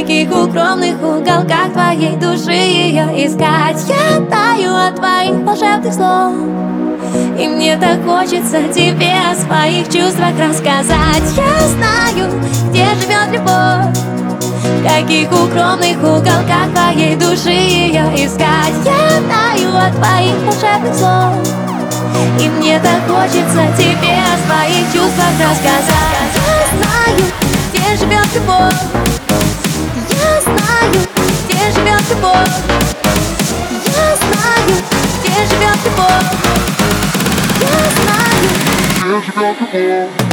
каких укромных уголках твоей души ее искать? Я таю от твоих волшебных слов. И мне так хочется тебе о своих чувствах рассказать. Я знаю, где живет любовь. Каких укромных уголках твоей души ее искать? Я таю от твоих волшебных слов. И мне так хочется тебе о своих чувствах рассказать. Я знаю, где живет любовь живет любовь Я знаю, где живет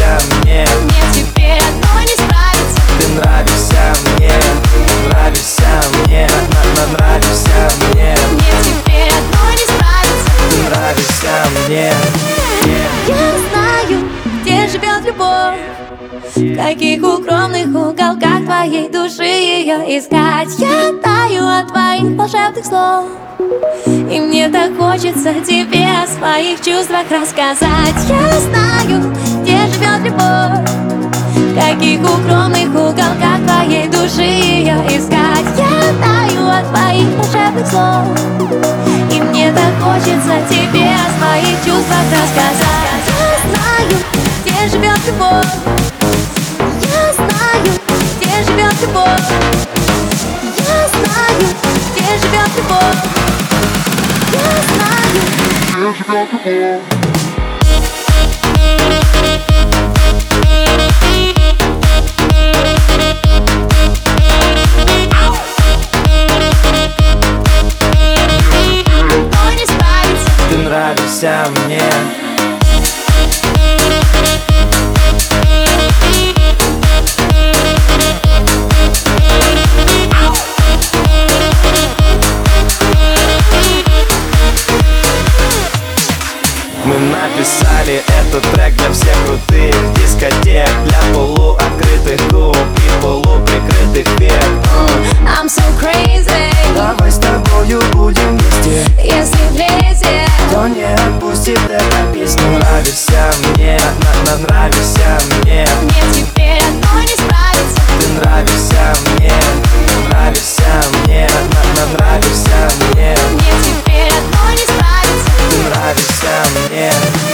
нравишься мне. Мне теперь одной не справиться Ты нравишься мне, нравишься мне, на, на, нравишься мне. Мне теперь одной не справиться Ты нравишься мне. Я знаю, где живет любовь. В каких укромных уголках твоей души ее искать. Я таю от твоих волшебных слов. И мне так хочется тебе о своих чувствах рассказать. Я знаю, Каких укромных уголках твоей души ее искать. Я таю от твоих волшебных слов И мне так хочется тебе о своих чувствах рассказать. Я знаю, где живет любовь. Любовь. Я знаю, где живет любовь. Я знаю, где живет любовь нравишься мне. Мы написали этот трек для всех крутых ser